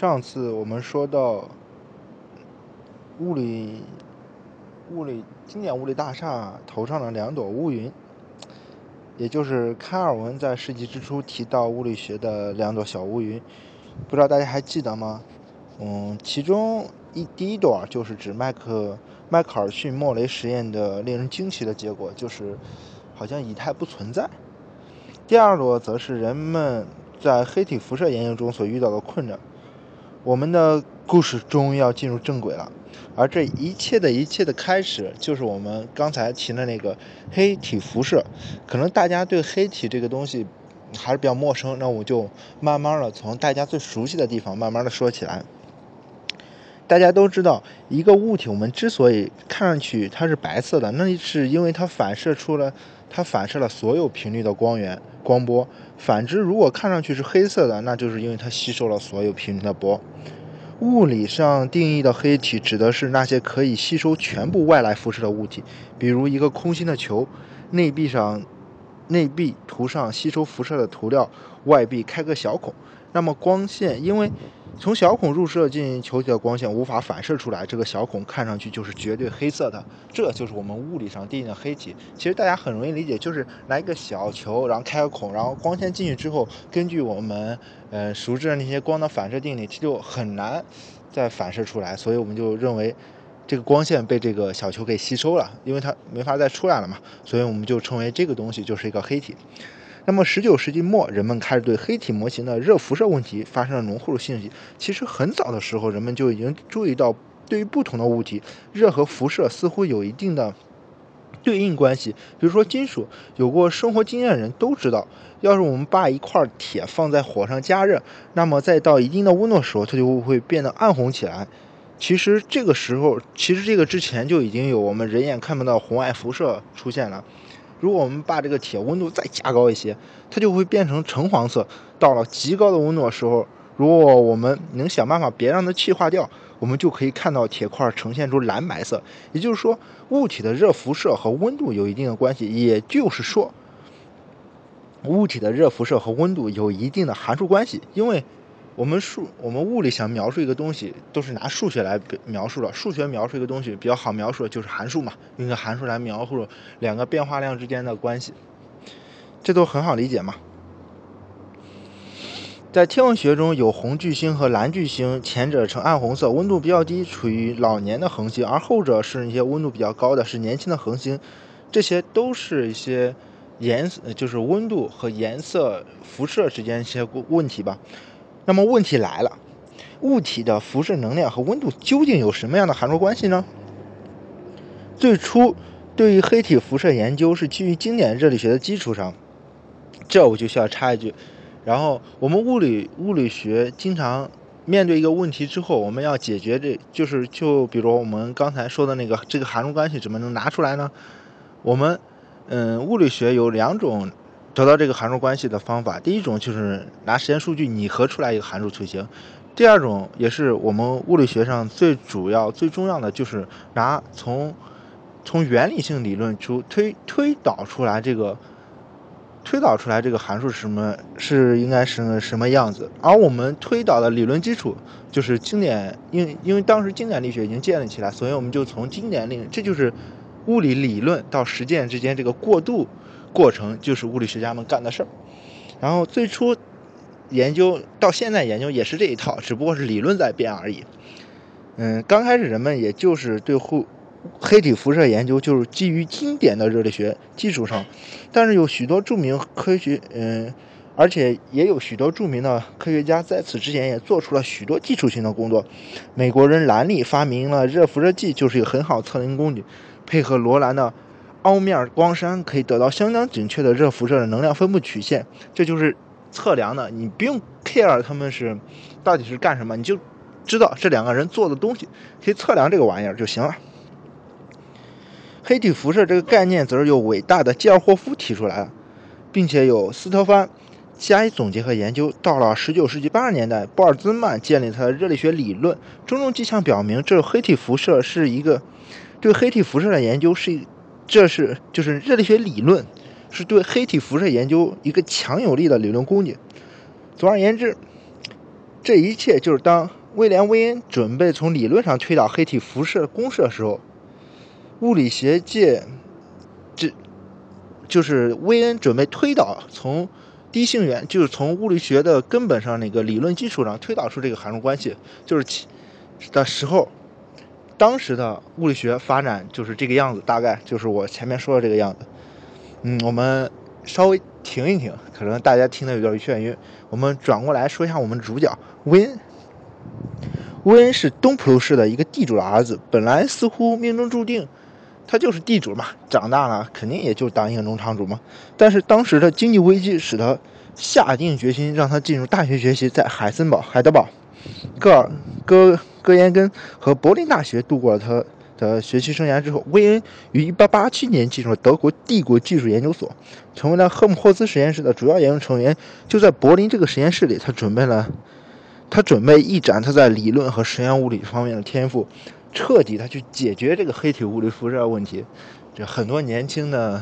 上次我们说到物理物理经典物理大厦头上的两朵乌云，也就是开尔文在世纪之初提到物理学的两朵小乌云，不知道大家还记得吗？嗯，其中一第一朵就是指麦克麦克尔逊莫雷实验的令人惊奇的结果，就是好像以太不存在。第二朵则是人们在黑体辐射研究中所遇到的困难。我们的故事终于要进入正轨了，而这一切的一切的开始，就是我们刚才提的那个黑体辐射。可能大家对黑体这个东西还是比较陌生，那我就慢慢的从大家最熟悉的地方慢慢的说起来。大家都知道，一个物体我们之所以看上去它是白色的，那是因为它反射出了它反射了所有频率的光源光波。反之，如果看上去是黑色的，那就是因为它吸收了所有频率的波。物理上定义的黑体指的是那些可以吸收全部外来辐射的物体，比如一个空心的球，内壁上内壁涂上吸收辐射的涂料，外壁开个小孔，那么光线因为。从小孔入射进球体的光线无法反射出来，这个小孔看上去就是绝对黑色的，这就是我们物理上定义的黑体。其实大家很容易理解，就是拿一个小球，然后开个孔，然后光线进去之后，根据我们呃熟知的那些光的反射定理，它就很难再反射出来，所以我们就认为这个光线被这个小球给吸收了，因为它没法再出来了嘛，所以我们就称为这个东西就是一个黑体。那么，十九世纪末，人们开始对黑体模型的热辐射问题发生了浓厚的兴趣。其实，很早的时候，人们就已经注意到，对于不同的物体，热和辐射似乎有一定的对应关系。比如说，金属，有过生活经验的人都知道，要是我们把一块铁放在火上加热，那么再到一定的温度的时候，它就会变得暗红起来。其实，这个时候，其实这个之前就已经有我们人眼看不到红外辐射出现了。如果我们把这个铁温度再加高一些，它就会变成橙黄色。到了极高的温度的时候，如果我们能想办法别让它气化掉，我们就可以看到铁块呈现出蓝白色。也就是说，物体的热辐射和温度有一定的关系。也就是说，物体的热辐射和温度有一定的函数关系，因为。我们数我们物理想描述一个东西，都是拿数学来描述的。数学描述一个东西比较好描述的就是函数嘛，用个函数来描述两个变化量之间的关系，这都很好理解嘛。在天文学中有红巨星和蓝巨星，前者呈暗红色，温度比较低，处于老年的恒星；而后者是一些温度比较高的，是年轻的恒星。这些都是一些颜色，就是温度和颜色、辐射之间一些问题吧。那么问题来了，物体的辐射能量和温度究竟有什么样的函数关系呢？最初对于黑体辐射研究是基于经典热力学的基础上，这我就需要插一句，然后我们物理物理学经常面对一个问题之后，我们要解决这就是就比如我们刚才说的那个这个函数关系怎么能拿出来呢？我们嗯物理学有两种。找到这个函数关系的方法，第一种就是拿实验数据拟合出来一个函数图形；第二种也是我们物理学上最主要、最重要的，就是拿从从原理性理论出推推导出来这个推导出来这个函数是什么是应该是什么样子。而我们推导的理论基础就是经典，因因为当时经典力学已经建立起来，所以我们就从经典力，这就是物理理论到实践之间这个过渡。过程就是物理学家们干的事儿，然后最初研究到现在研究也是这一套，只不过是理论在变而已。嗯，刚开始人们也就是对黑黑体辐射研究就是基于经典的热力学基础上，但是有许多著名科学，嗯，而且也有许多著名的科学家在此之前也做出了许多基础性的工作。美国人兰利发明了热辐射计，就是一个很好测量工具，配合罗兰的。凹面光栅可以得到相当准确的热辐射的能量分布曲线，这就是测量的。你不用 care 他们是到底是干什么，你就知道这两个人做的东西可以测量这个玩意儿就行了。黑体辐射这个概念则是由伟大的基尔霍夫提出来的，并且有斯特凡加以总结和研究。到了19世纪80年代，波尔兹曼建立他的热力学理论，种种迹象表明，这黑体辐射是一个对黑体辐射的研究是一。这是就是热力学理论，是对黑体辐射研究一个强有力的理论工具。总而言之，这一切就是当威廉·威恩准备从理论上推导黑体辐射公式的时候，物理学界这就是威恩准备推导从低性元，就是从物理学的根本上那个理论基础上推导出这个函数关系，就是其的时候，当时的物理学发展就是这个样子，大概就是我前面说的这个样子。嗯，我们稍微停一停，可能大家听得有点眩晕。我们转过来说一下我们主角威恩。威恩是东普鲁士的一个地主的儿子，本来似乎命中注定，他就是地主嘛，长大了肯定也就当一个农场主嘛。但是当时的经济危机使他下定决心让他进入大学学习，在海森堡、海德堡、戈尔戈戈延根和柏林大学度过了他的学习生涯之后，威恩于1887年进入了德国帝国技术研究所，成为了赫姆霍兹实验室的主要研究成员。就在柏林这个实验室里，他准备了。他准备一展他在理论和实验物理方面的天赋，彻底的去解决这个黑体物理辐射问题。这很多年轻的，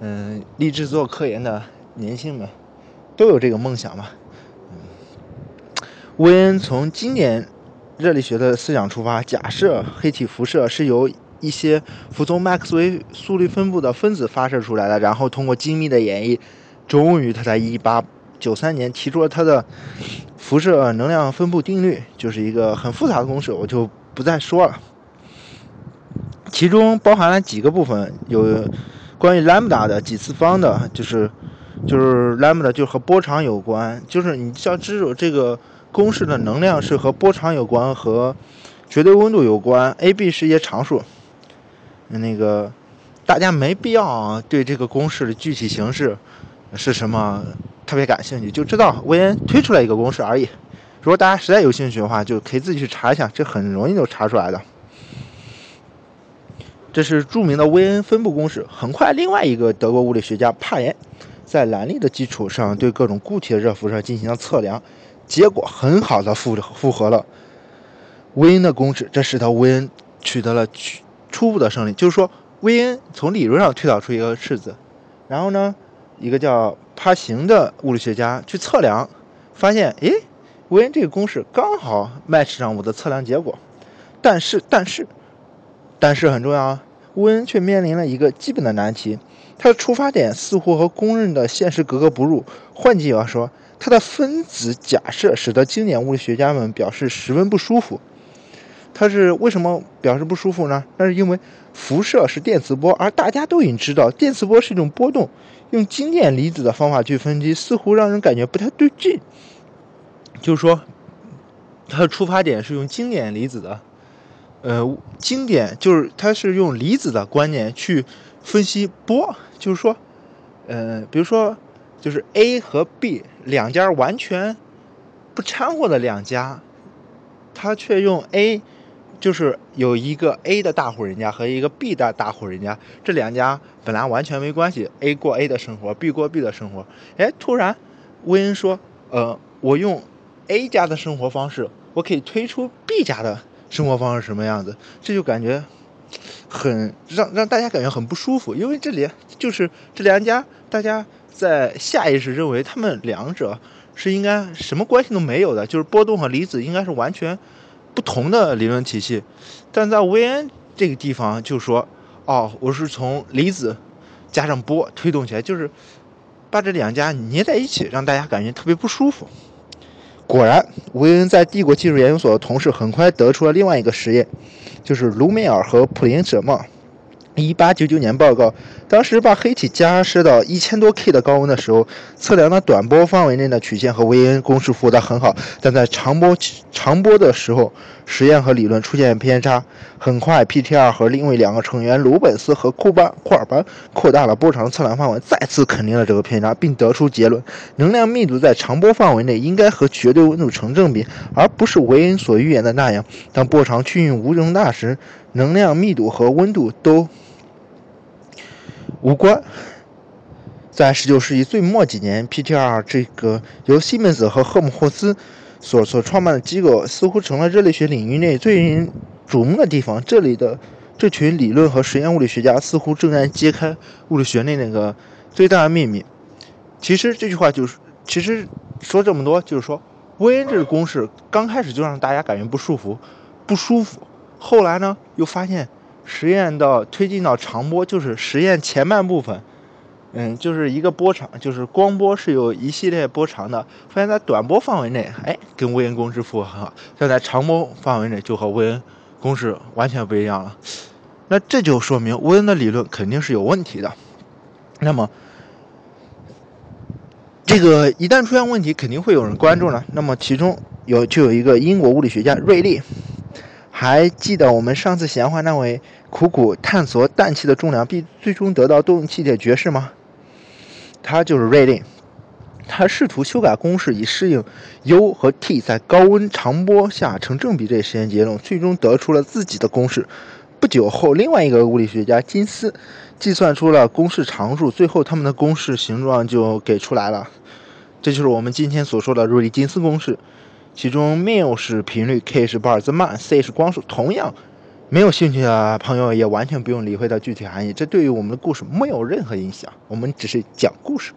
嗯，立志做科研的年轻们都有这个梦想嘛。嗯，威恩从经典热力学的思想出发，假设黑体辐射是由一些服从麦克斯韦速率分布的分子发射出来的，然后通过精密的演绎，终于他在一八九三年提出了他的。辐射能量分布定律就是一个很复杂的公式，我就不再说了。其中包含了几个部分，有关于 lambda 的几次方的，就是就是 lambda 就和波长有关，就是你要知道这个公式的能量是和波长有关，和绝对温度有关。a、b 是一些常数，那个大家没必要对这个公式的具体形式是什么。特别感兴趣，就知道威恩推出来一个公式而已。如果大家实在有兴趣的话，就可以自己去查一下，这很容易就查出来的。这是著名的威恩分布公式。很快，另外一个德国物理学家帕岩在兰利的基础上对各种固体的热辐射进行了测量，结果很好的复复合了威恩的公式，这使得威恩取得了初初步的胜利。就是说，威恩从理论上推导出一个式子，然后呢，一个叫。帕行的物理学家去测量，发现，诶，威恩这个公式刚好 match 上我的测量结果。但是，但是，但是很重要啊！威恩却面临了一个基本的难题，他的出发点似乎和公认的现实格格不入。换句话说，它的分子假设使得经典物理学家们表示十分不舒服。它是为什么表示不舒服呢？那是因为辐射是电磁波，而大家都已经知道电磁波是一种波动。用经典离子的方法去分析，似乎让人感觉不太对劲。就是说，它的出发点是用经典离子的，呃，经典就是它是用离子的观念去分析波。就是说，呃，比如说，就是 A 和 B 两家完全不掺和的两家，他却用 A。就是有一个 A 的大户人家和一个 B 的大户人家，这两家本来完全没关系，A 过 A 的生活，B 过 B 的生活。哎，突然，威恩说：“呃，我用 A 家的生活方式，我可以推出 B 家的生活方式什么样子？”这就感觉很让让大家感觉很不舒服，因为这里就是这两家，大家在下意识认为他们两者是应该什么关系都没有的，就是波动和离子应该是完全。不同的理论体系，但在维恩这个地方就说：“哦，我是从离子加上波推动起来，就是把这两家捏在一起，让大家感觉特别不舒服。”果然，维恩在帝国技术研究所的同事很快得出了另外一个实验，就是卢梅尔和普林舍曼。一八九九年报告，当时把黑体加湿到一千多 K 的高温的时候，测量的短波范围内的曲线和威恩公式符合的很好，但在长波长波的时候，实验和理论出现偏差。很快，PTR 和另外两个成员鲁本斯和库班库尔班扩大了波长测量范围，再次肯定了这个偏差，并得出结论：能量密度在长波范围内应该和绝对温度成正比，而不是维恩所预言的那样。当波长趋于无穷大时，能量密度和温度都无关。在19世纪最末几年，PTR 这个由西门子和赫姆霍兹所所创办的机构，似乎成了热力学领域内最引瞩目的地方。这里的这群理论和实验物理学家似乎正在揭开物理学内那个最大的秘密。其实这句话就是，其实说这么多，就是说威恩这个公式刚开始就让大家感觉不舒服，不舒服。后来呢，又发现实验到推进到长波，就是实验前半部分，嗯，就是一个波长，就是光波是有一系列波长的。发现在短波范围内，哎，跟威恩公式符合很好；但在长波范围内，就和威恩公式完全不一样了。那这就说明威恩的理论肯定是有问题的。那么，这个一旦出现问题，肯定会有人关注呢。那么其中有就有一个英国物理学家瑞利。还记得我们上次闲话那位苦苦探索氮气的重量，并最终得到动气的爵士吗？他就是瑞利。他试图修改公式以适应 U 和 T 在高温长波下成正比这一实验结论，最终得出了自己的公式。不久后，另外一个物理学家金斯计算出了公式常数，最后他们的公式形状就给出来了。这就是我们今天所说的瑞利金斯公式。其中缪是频率，k 是巴尔兹曼，c 是光速。同样，没有兴趣的朋友也完全不用理会到具体含义，这对于我们的故事没有任何影响。我们只是讲故事。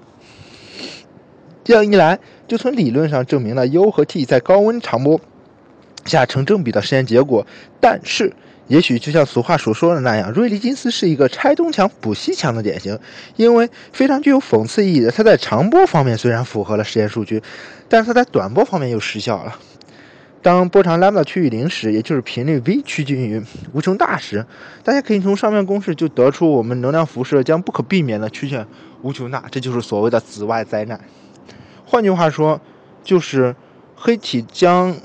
这样一来，就从理论上证明了 U 和 T 在高温长波下成正比的实验结果。但是，也许就像俗话所说的那样，瑞利金斯是一个拆东墙补西墙的典型，因为非常具有讽刺意义的，它在长波方面虽然符合了实验数据。但是它在短波方面又失效了。当波长 lambda 趋于零时，也就是频率 v 趋近于无穷大时，大家可以从上面公式就得出，我们能量辐射将不可避免地趋向无穷大，这就是所谓的紫外灾难。换句话说，就是黑体将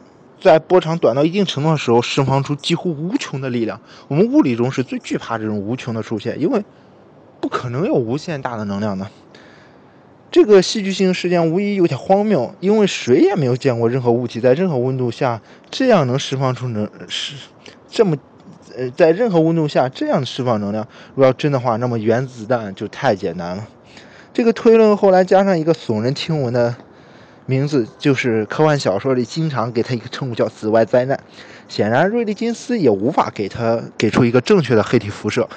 在波长短到一定程度的时候释放出几乎无穷的力量。我们物理中是最惧怕这种无穷的出现，因为不可能有无限大的能量的。这个戏剧性事件无疑有点荒谬，因为谁也没有见过任何物体在任何温度下这样能释放出能是这么呃在任何温度下这样释放能量。如果要真的话，那么原子弹就太简单了。这个推论后来加上一个耸人听闻的名字，就是科幻小说里经常给他一个称呼叫“紫外灾难”。显然，瑞利金斯也无法给他给出一个正确的黑体辐射。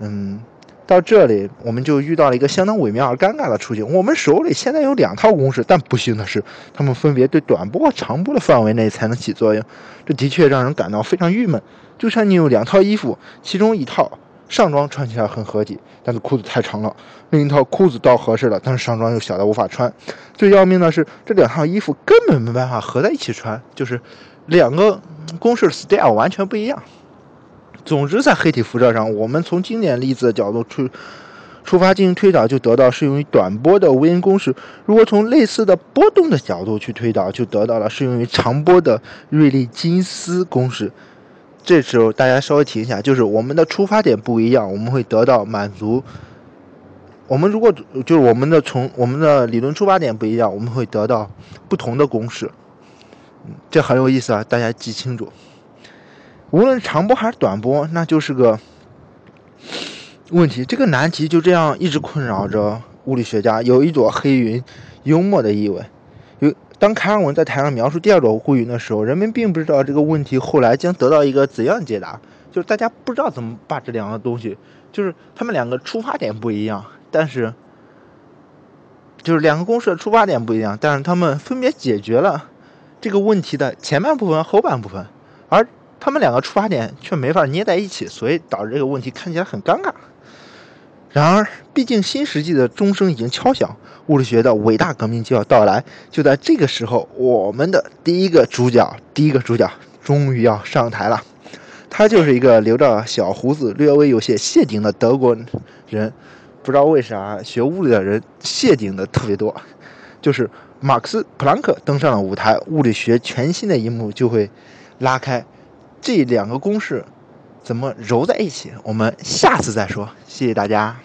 嗯。到这里，我们就遇到了一个相当微妙而尴尬的处境。我们手里现在有两套公式，但不幸的是，它们分别对短波和长波的范围内才能起作用。这的确让人感到非常郁闷。就像你有两套衣服，其中一套上装穿起来很合体，但是裤子太长了；另一套裤子倒合适了，但是上装又小的无法穿。最要命的是，这两套衣服根本没办法合在一起穿，就是两个公式 style 完全不一样。总之，在黑体辐射上，我们从经典例子的角度出出发进行推导，就得到适用于短波的威恩公式；如果从类似的波动的角度去推导，就得到了适用于长波的瑞利金斯公式。这时候大家稍微停一下，就是我们的出发点不一样，我们会得到满足。我们如果就是我们的从我们的理论出发点不一样，我们会得到不同的公式。这很有意思啊，大家记清楚。无论长波还是短波，那就是个问题。这个难题就这样一直困扰着物理学家。有一朵黑云，幽默的意味。当卡尔文在台上描述第二朵乌云的时候，人们并不知道这个问题后来将得到一个怎样解答。就是大家不知道怎么把这两个东西，就是他们两个出发点不一样，但是就是两个公式的出发点不一样，但是他们分别解决了这个问题的前半部分、后半部分，而。他们两个出发点却没法捏在一起，所以导致这个问题看起来很尴尬。然而，毕竟新世纪的钟声已经敲响，物理学的伟大革命就要到来。就在这个时候，我们的第一个主角，第一个主角终于要上台了。他就是一个留着小胡子、略微有些谢顶的德国人。不知道为啥学物理的人谢顶的特别多。就是马克思·普朗克登上了舞台，物理学全新的一幕就会拉开。这两个公式怎么揉在一起？我们下次再说。谢谢大家。